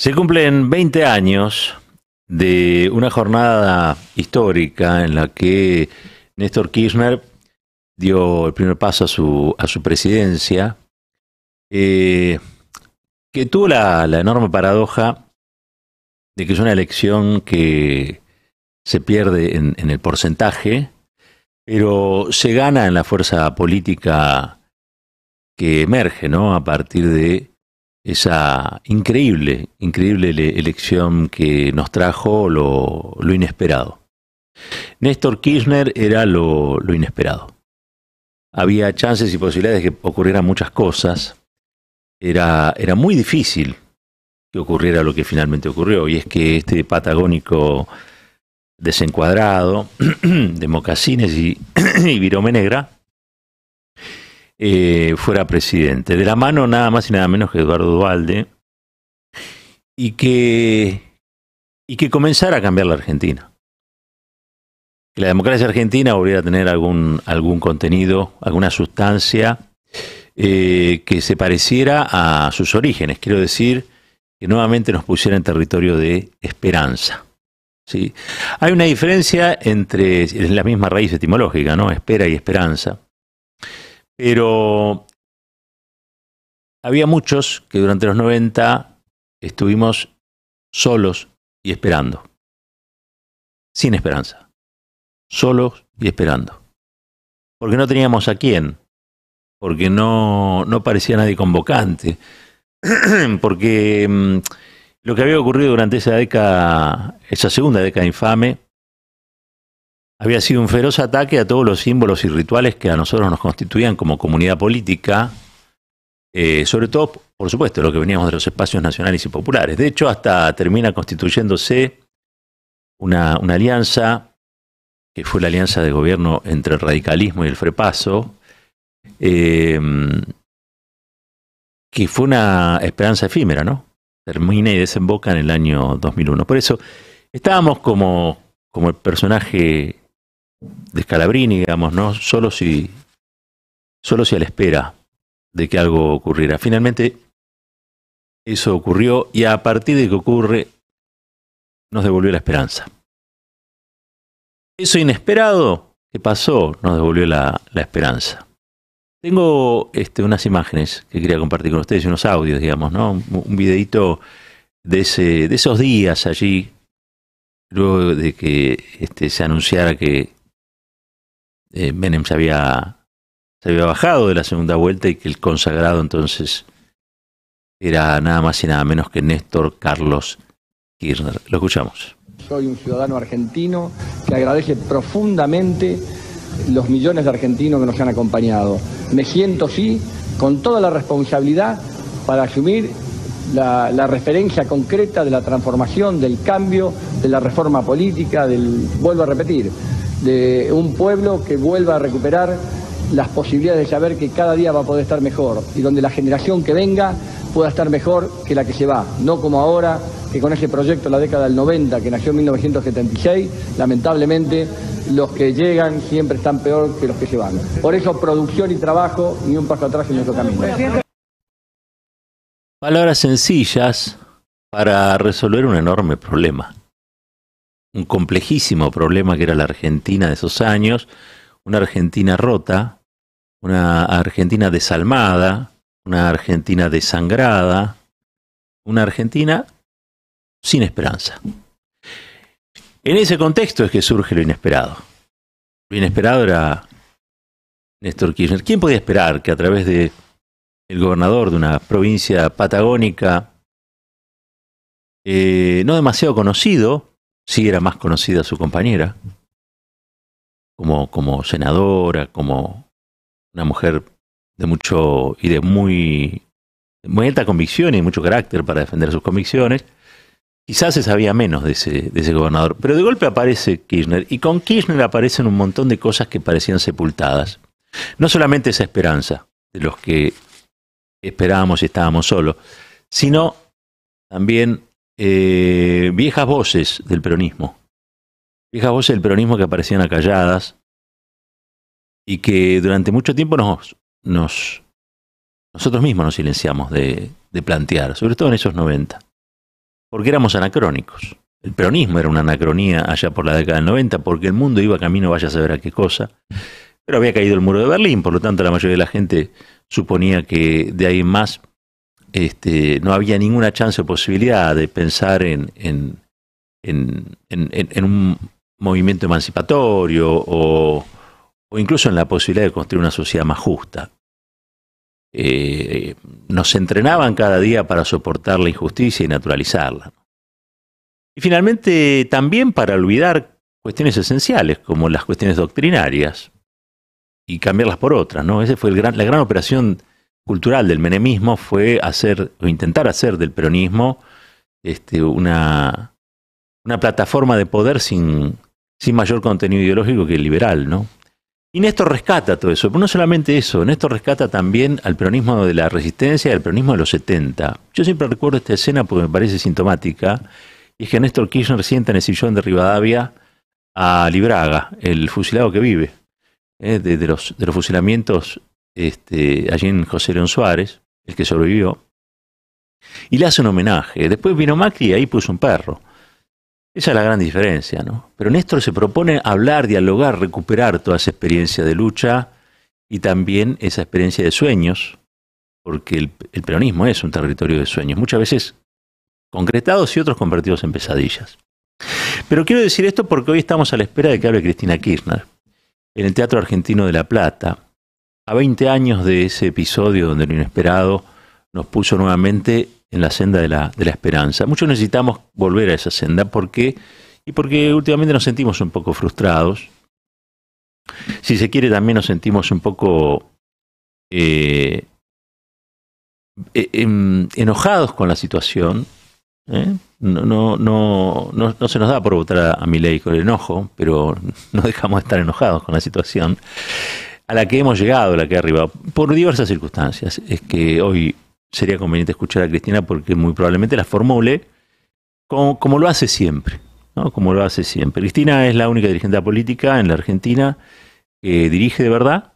Se cumplen 20 años de una jornada histórica en la que Néstor Kirchner dio el primer paso a su, a su presidencia, eh, que tuvo la, la enorme paradoja de que es una elección que se pierde en, en, el porcentaje, pero se gana en la fuerza política que emerge, ¿no? A partir de esa increíble, increíble elección que nos trajo lo, inesperado. Néstor Kirchner era lo, lo, inesperado. Había chances y posibilidades de que ocurrieran muchas cosas. Era, era muy difícil que ocurriera lo que finalmente ocurrió, y es que este patagónico desencuadrado de mocasines y, y virome negra eh, fuera presidente, de la mano nada más y nada menos que Eduardo Dualde, y que, y que comenzara a cambiar la Argentina. Que la democracia argentina volviera a tener algún, algún contenido, alguna sustancia eh, que se pareciera a sus orígenes. Quiero decir, que nuevamente nos pusiera en territorio de esperanza. ¿sí? Hay una diferencia entre, la misma raíz etimológica, ¿no? Espera y esperanza. Pero había muchos que durante los 90 estuvimos solos y esperando. Sin esperanza. Solos y esperando. Porque no teníamos a quién. Porque no, no parecía nadie convocante. porque mmm, lo que había ocurrido durante esa década, esa segunda década infame, había sido un feroz ataque a todos los símbolos y rituales que a nosotros nos constituían como comunidad política, eh, sobre todo, por supuesto, lo que veníamos de los espacios nacionales y populares. De hecho, hasta termina constituyéndose una, alianza, que fue la alianza de gobierno entre el radicalismo y el frepaso, eh, que fue una esperanza efímera, ¿no? Termina y desemboca en el año 2001. Por eso estábamos como, como el personaje de Scalabrini, digamos, ¿no? Solo si, solo si a la espera de que algo ocurriera. Finalmente, eso ocurrió y a partir de que ocurre, nos devolvió la esperanza. Eso inesperado que pasó nos devolvió la, la esperanza. Tengo este, unas imágenes que quería compartir con ustedes, unos audios, digamos, ¿no? Un, un videito de, ese, de esos días allí, luego de que este, se anunciara que eh, se había, se había bajado de la segunda vuelta y que el consagrado entonces era nada más y nada menos que Néstor Carlos Kirchner. Lo escuchamos. Soy un ciudadano argentino que agradece profundamente los millones de argentinos que nos han acompañado. Me siento, sí, con toda la responsabilidad para asumir la, la, referencia concreta de la transformación, del cambio, de la reforma política, del, vuelvo a repetir, de un pueblo que vuelva a recuperar las posibilidades de saber que cada día va a poder estar mejor y donde la generación que venga pueda estar mejor que la que se va, no como ahora, que con ese proyecto de la década del 90, que nació en 1976, lamentablemente los que llegan siempre están peor que los que se van. Por eso producción y trabajo y un paso atrás en nuestro camino. Palabras sencillas para resolver un enorme problema un complejísimo problema que era la Argentina de esos años, una Argentina rota, una Argentina desalmada, una Argentina desangrada, una Argentina sin esperanza. En ese contexto es que surge lo inesperado. Lo inesperado era Néstor Kirchner. ¿Quién podía esperar que a través de el gobernador de una provincia patagónica eh, no demasiado conocido, sí era más conocida su compañera, como, como senadora, como una mujer de mucho y de muy, muy alta convicción y mucho carácter para defender sus convicciones. Quizás se sabía menos de ese, de ese gobernador, pero de golpe aparece Kirchner y con Kirchner aparecen un montón de cosas que parecían sepultadas. No solamente esa esperanza de los que esperábamos y estábamos solos, sino también eh, viejas voces del peronismo. Viejas voces del peronismo que aparecían acalladas y que durante mucho tiempo nos, nos nosotros mismos nos silenciamos de, de, plantear, sobre todo en esos 90. porque éramos anacrónicos. El peronismo era una anacronía allá por la década del 90 porque el mundo iba camino vaya a saber a qué cosa. Pero había caído el muro de Berlín, por lo tanto la mayoría de la gente suponía que de ahí más este, no había ninguna chance o posibilidad de pensar en, en, un movimiento emancipatorio o, incluso en la posibilidad de construir una sociedad más justa. Eh, nos entrenaban cada día para soportar la injusticia y naturalizarla. Y finalmente también para olvidar cuestiones esenciales como las cuestiones doctrinarias y cambiarlas por otras, ¿no? Esa fue la gran operación cultural del menemismo fue hacer o intentar hacer del peronismo este, una, una plataforma de poder sin, sin mayor contenido ideológico que el liberal, ¿no? Y Néstor rescata todo eso, pero no solamente eso, Néstor rescata también al peronismo de la resistencia y al peronismo de los 70. Yo siempre recuerdo esta escena porque me parece sintomática, y es que Néstor Kirchner sienta en el sillón de Rivadavia a Libraga, el fusilado que vive, eh, de, los, de los fusilamientos este, allí en José León Suárez, el que sobrevivió, y le hace un homenaje. Después vino Macri y ahí puso un perro. Esa es la gran diferencia, ¿no? Pero Néstor se propone hablar, dialogar, recuperar toda esa experiencia de lucha y también esa experiencia de sueños, porque el, el peronismo es un territorio de sueños, muchas veces concretados y otros convertidos en pesadillas. Pero quiero decir esto porque hoy estamos a la espera de que hable Cristina Kirchner en el Teatro Argentino de La Plata, a 20 años de ese episodio donde lo inesperado nos puso nuevamente en la senda de la, esperanza. Muchos necesitamos volver a esa senda porque y porque últimamente nos sentimos un poco frustrados. Si se quiere, también nos sentimos un poco eh, eh, em, enojados con la situación. ¿eh? No, se nos da por votar a, mi ley con el enojo, pero no dejamos de estar enojados con la situación a la que hemos llegado, a la que ha arribado, por diversas circunstancias. Es que hoy sería conveniente escuchar a Cristina porque muy probablemente la formule como, lo hace siempre, ¿no? como lo hace siempre. Cristina es la única dirigente política en la Argentina que dirige de verdad,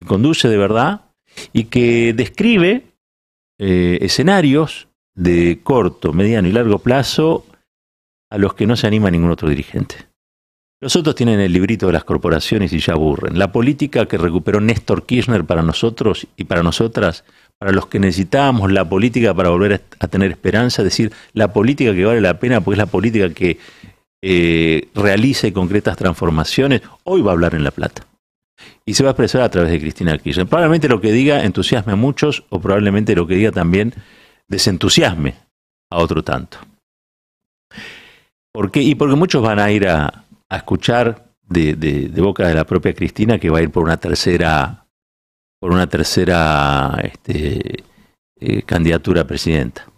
que conduce de verdad y que describe eh, escenarios de corto, mediano y largo plazo a los que no se anima ningún otro dirigente. Los otros tienen el librito de las corporaciones y ya aburren. La política que recuperó Néstor Kirchner para nosotros y para nosotras, para los que necesitábamos la política para volver a, tener esperanza, es decir, la política que vale la pena porque es la política que eh, realiza y concretas transformaciones, hoy va a hablar en La Plata. Y se va a expresar a través de Cristina Kirchner. Probablemente lo que diga entusiasme a muchos o probablemente lo que diga también desentusiasme a otro tanto. ¿Por qué? Y porque muchos van a ir a, a escuchar de, boca de la propia Cristina que va a ir por una tercera por una tercera este, eh, candidatura a presidenta.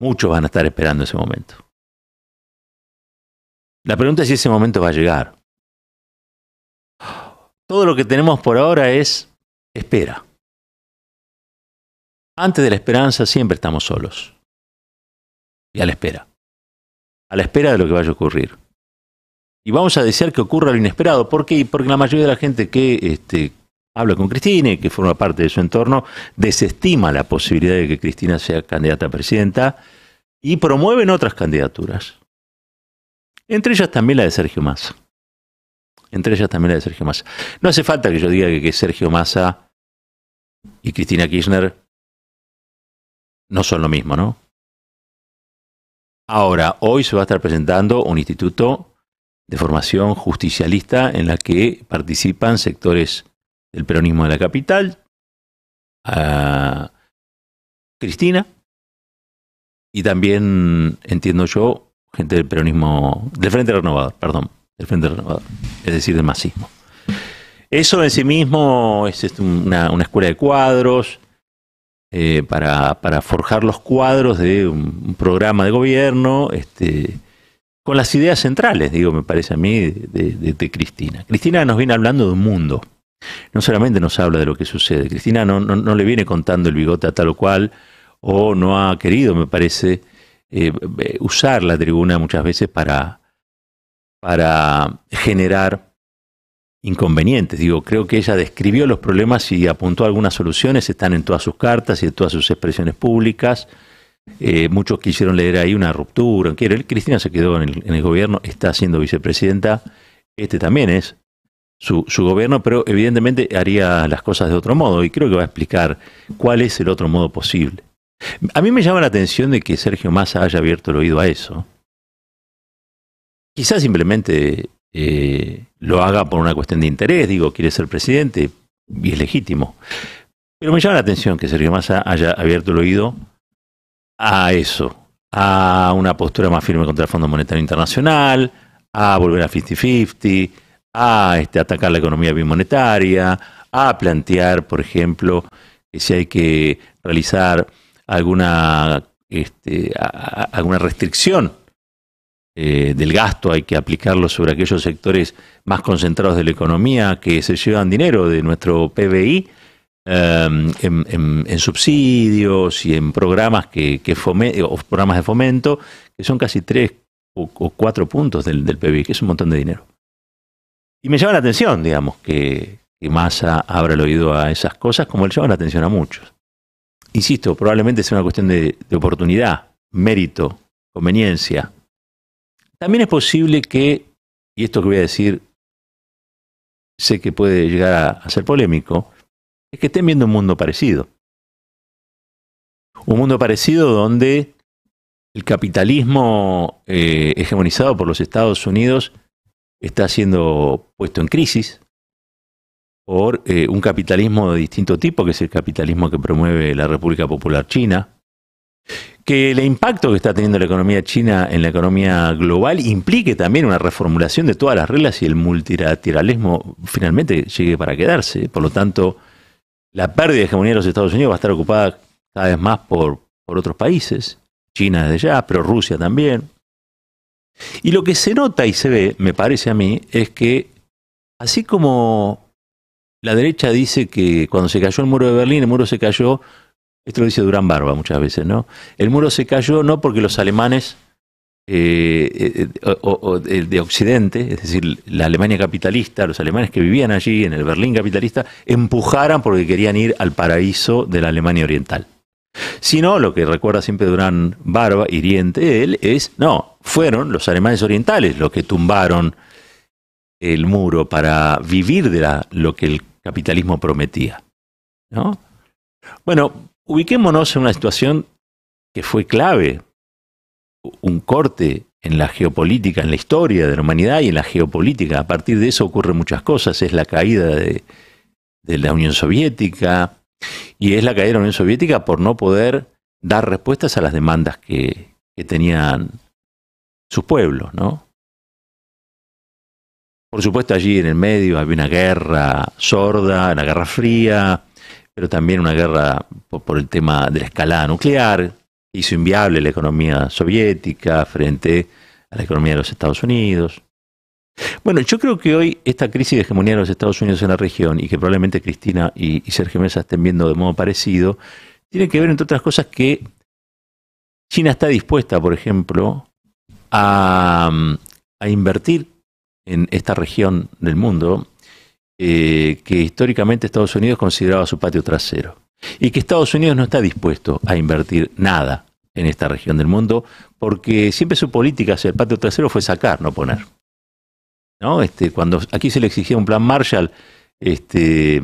Muchos van a estar esperando ese momento. La pregunta es si ese momento va a llegar. Todo lo que tenemos por ahora es espera. Antes de la esperanza siempre estamos solos. Y a la espera a la espera de lo que vaya a ocurrir. Y vamos a desear que ocurra lo inesperado. ¿Por qué? Porque la mayoría de la gente que este, habla con Cristina y que forma parte de su entorno desestima la posibilidad de que Cristina sea candidata a presidenta y promueven otras candidaturas. Entre ellas también la de Sergio Massa. Entre ellas también la de Sergio Massa. No hace falta que yo diga que, que Sergio Massa y Cristina Kirchner no son lo mismo, ¿no? Ahora, hoy se va a estar presentando un instituto de formación justicialista en la que participan sectores del peronismo de la capital, Cristina, y también, entiendo yo, gente del peronismo, del Frente Renovador, perdón, del Frente Renovador, es decir, del masismo. Eso en sí mismo es una, una escuela de cuadros, eh, para, para, forjar los cuadros de un, programa de gobierno, este, con las ideas centrales, digo, me parece a mí, de, Cristina. Cristina nos viene hablando de un mundo. No solamente nos habla de lo que sucede. Cristina no, no, le viene contando el bigote a tal o cual, o no ha querido, me parece, eh, usar la tribuna muchas veces para, para generar inconvenientes. Digo, creo que ella describió los problemas y apuntó algunas soluciones, están en todas sus cartas y en todas sus expresiones públicas. Eh, muchos quisieron leer ahí una ruptura. Cristina se quedó en el, gobierno, está siendo vicepresidenta. Este también es su, su, gobierno, pero evidentemente haría las cosas de otro modo y creo que va a explicar cuál es el otro modo posible. A mí me llama la atención de que Sergio Massa haya abierto el oído a eso. Quizás simplemente eh, lo haga por una cuestión de interés, digo, quiere ser presidente y es legítimo. Pero me llama la atención que Sergio Massa haya abierto el oído a eso, a una postura más firme contra el Fondo Monetario Internacional, a volver a 50-50, a este, atacar la economía bimonetaria, a plantear, por ejemplo, que si hay que realizar alguna, este, alguna restricción eh, del gasto, hay que aplicarlo sobre aquellos sectores más concentrados de la economía que se llevan dinero de nuestro PBI em, en, subsidios y en programas que, que o programas de fomento que son casi tres o, cuatro puntos del, del, PBI, que es un montón de dinero. Y me llama la atención, digamos, que, que Massa abra el oído a esas cosas, como le llama la atención a muchos. Insisto, probablemente sea una cuestión de oportunidad, mérito, conveniencia, también es posible que, y esto que voy a decir, sé que puede llegar a, ser polémico, es que estén viendo un mundo parecido. Un mundo parecido donde el capitalismo eh, hegemonizado por los Estados Unidos está siendo puesto en crisis por eh, un capitalismo de distinto tipo, que es el capitalismo que promueve la República Popular China, que el impacto que está teniendo la economía china en la economía global implique también una reformulación de todas las reglas y el multilateralismo finalmente llegue para quedarse. Por lo tanto, la pérdida de hegemonía de los Estados Unidos va a estar ocupada cada vez más por, por otros países, China desde ya, pero Rusia también. Y lo que se nota y se ve, me parece a mí, es que así como la derecha dice que cuando se cayó el muro de Berlín, el muro se cayó esto lo dice Durán Barba muchas veces, ¿no? El muro se cayó no porque los alemanes eh, eh, de Occidente, es decir, la Alemania capitalista, los alemanes que vivían allí en el Berlín capitalista, empujaran porque querían ir al paraíso de la Alemania oriental. Sino, lo que recuerda siempre Durán Barba, hiriente él, es, no, fueron los alemanes orientales los que tumbaron el muro para vivir de lo que el capitalismo prometía. ¿no? Bueno, Ubiquémonos en una situación que fue clave, un corte en la geopolítica, en la historia de la humanidad y en la geopolítica. A partir de eso ocurren muchas cosas. Es la caída de, la Unión Soviética y es la caída de la Unión Soviética por no poder dar respuestas a las demandas que, que tenían sus pueblos, ¿no? Por supuesto, allí en el medio había una guerra sorda, una guerra fría, pero también una guerra por, el tema de la escalada nuclear, hizo inviable la economía soviética frente a la economía de los Estados Unidos. Bueno, yo creo que hoy esta crisis de hegemonía de los Estados Unidos en la región, y que probablemente Cristina y, Sergio Mesa estén viendo de modo parecido, tiene que ver, entre otras cosas, que China está dispuesta, por ejemplo, a invertir en esta región del mundo eh, que históricamente Estados Unidos consideraba su patio trasero y que Estados Unidos no está dispuesto a invertir nada en esta región del mundo porque siempre su política hacia el patio trasero fue sacar, no poner. Este, cuando aquí se le exigía un plan Marshall, este, eh,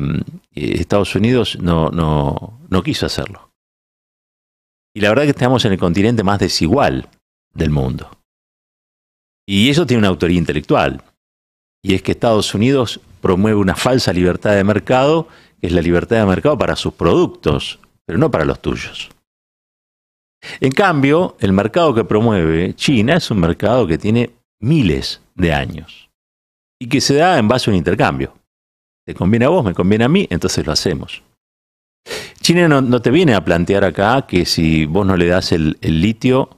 Estados Unidos no, no quiso hacerlo. Y la verdad es que estamos en el continente más desigual del mundo. Y eso tiene una autoría intelectual. Y es que Estados Unidos promueve una falsa libertad de mercado, que es la libertad de mercado para sus productos, pero no para los tuyos. En cambio, el mercado que promueve China es un mercado que tiene miles de años y que se da en base a un intercambio. Te conviene a vos, me conviene a mí, entonces lo hacemos. China no, te viene a plantear acá que si vos no le das el, litio,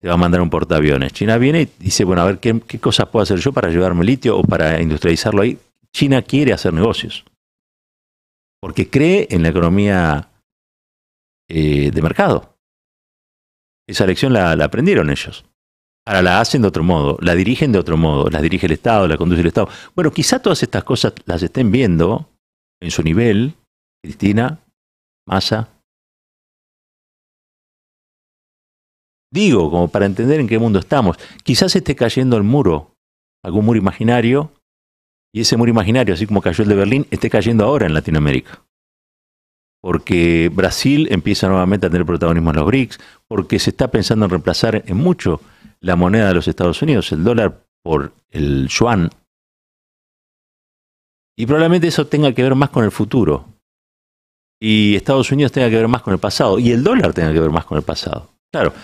te va a mandar un portaaviones. China viene y dice, bueno, a ver, ¿qué, ¿qué, cosas puedo hacer yo para llevarme litio o para industrializarlo ahí? China quiere hacer negocios, porque cree en la economía eh, de mercado. Esa lección la, aprendieron ellos. Ahora la hacen de otro modo, la dirigen de otro modo, la dirige el Estado, la conduce el Estado. Bueno, quizá todas estas cosas las estén viendo en su nivel, Cristina, Massa, Digo, como para entender en qué mundo estamos. Quizás esté cayendo el muro, algún muro imaginario, y ese muro imaginario, así como cayó el de Berlín, esté cayendo ahora en Latinoamérica. Porque Brasil empieza nuevamente a tener protagonismo en los BRICS, porque se está pensando en reemplazar en mucho la moneda de los Estados Unidos, el dólar por el yuan. Y probablemente eso tenga que ver más con el futuro. Y Estados Unidos tenga que ver más con el pasado. Y el dólar tenga que ver más con el pasado. Claro,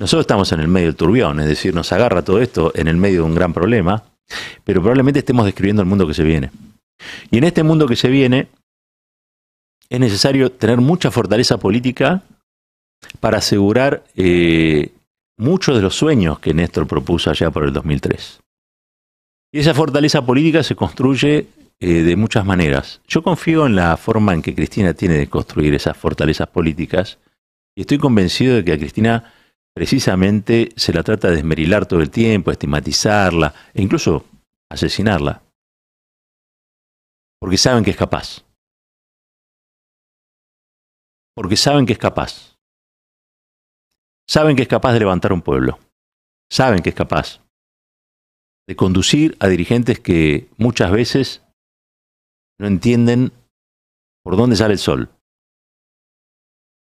nosotros estamos en el medio del turbión, es decir, nos agarra todo esto en el medio de un gran problema, pero probablemente estemos describiendo el mundo que se viene. Y en este mundo que se viene, es necesario tener mucha fortaleza política para asegurar eh, muchos de los sueños que Néstor propuso allá por el 2003. Y esa fortaleza política se construye eh, de muchas maneras. Yo confío en la forma en que Cristina tiene de construir esas fortalezas políticas y estoy convencido de que a Cristina precisamente se la trata de esmerilar todo el tiempo, estigmatizarla e incluso asesinarla. Porque saben que es capaz. Porque saben que es capaz. Saben que es capaz de levantar un pueblo. Saben que es capaz de conducir a dirigentes que muchas veces no entienden por dónde sale el sol.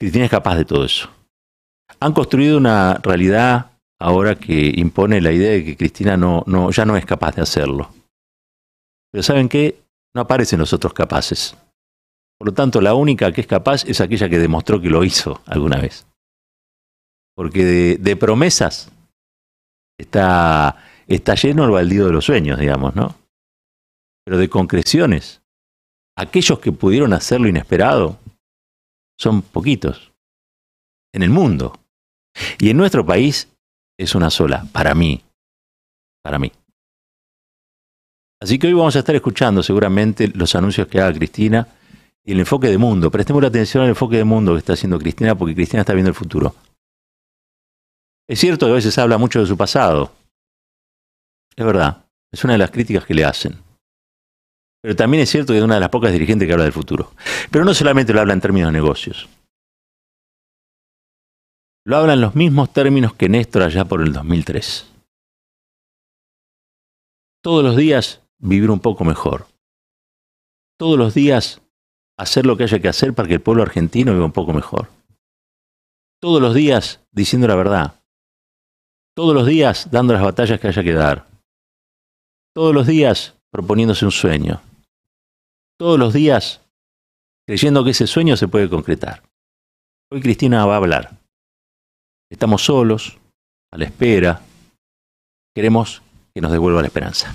Cristina es capaz de todo eso. Han construido una realidad ahora que impone la idea de que Cristina no, no, ya no es capaz de hacerlo. Pero ¿saben qué? No aparecen los otros capaces. Por lo tanto, la única que es capaz es aquella que demostró que lo hizo alguna vez. Porque de, promesas está, está lleno el baldío de los sueños, digamos, ¿no? Pero de concreciones, aquellos que pudieron hacer lo inesperado son poquitos en el mundo. Y en nuestro país es una sola, para mí, para mí. Así que hoy vamos a estar escuchando seguramente los anuncios que haga Cristina y el enfoque de mundo. Prestemos la atención al enfoque de mundo que está haciendo Cristina porque Cristina está viendo el futuro. Es cierto que a veces habla mucho de su pasado. Es verdad, es una de las críticas que le hacen. Pero también es cierto que es una de las pocas dirigentes que habla del futuro. Pero no solamente lo habla en términos de negocios. Lo habla en los mismos términos que Néstor allá por el 2003. Todos los días vivir un poco mejor. Todos los días hacer lo que haya que hacer para que el pueblo argentino viva un poco mejor. Todos los días diciendo la verdad, todos los días dando las batallas que haya que dar. Todos los días proponiéndose un sueño. Todos los días creyendo que ese sueño se puede concretar. Hoy Cristina va a hablar. Estamos solos, a la espera. Queremos que nos devuelva la esperanza.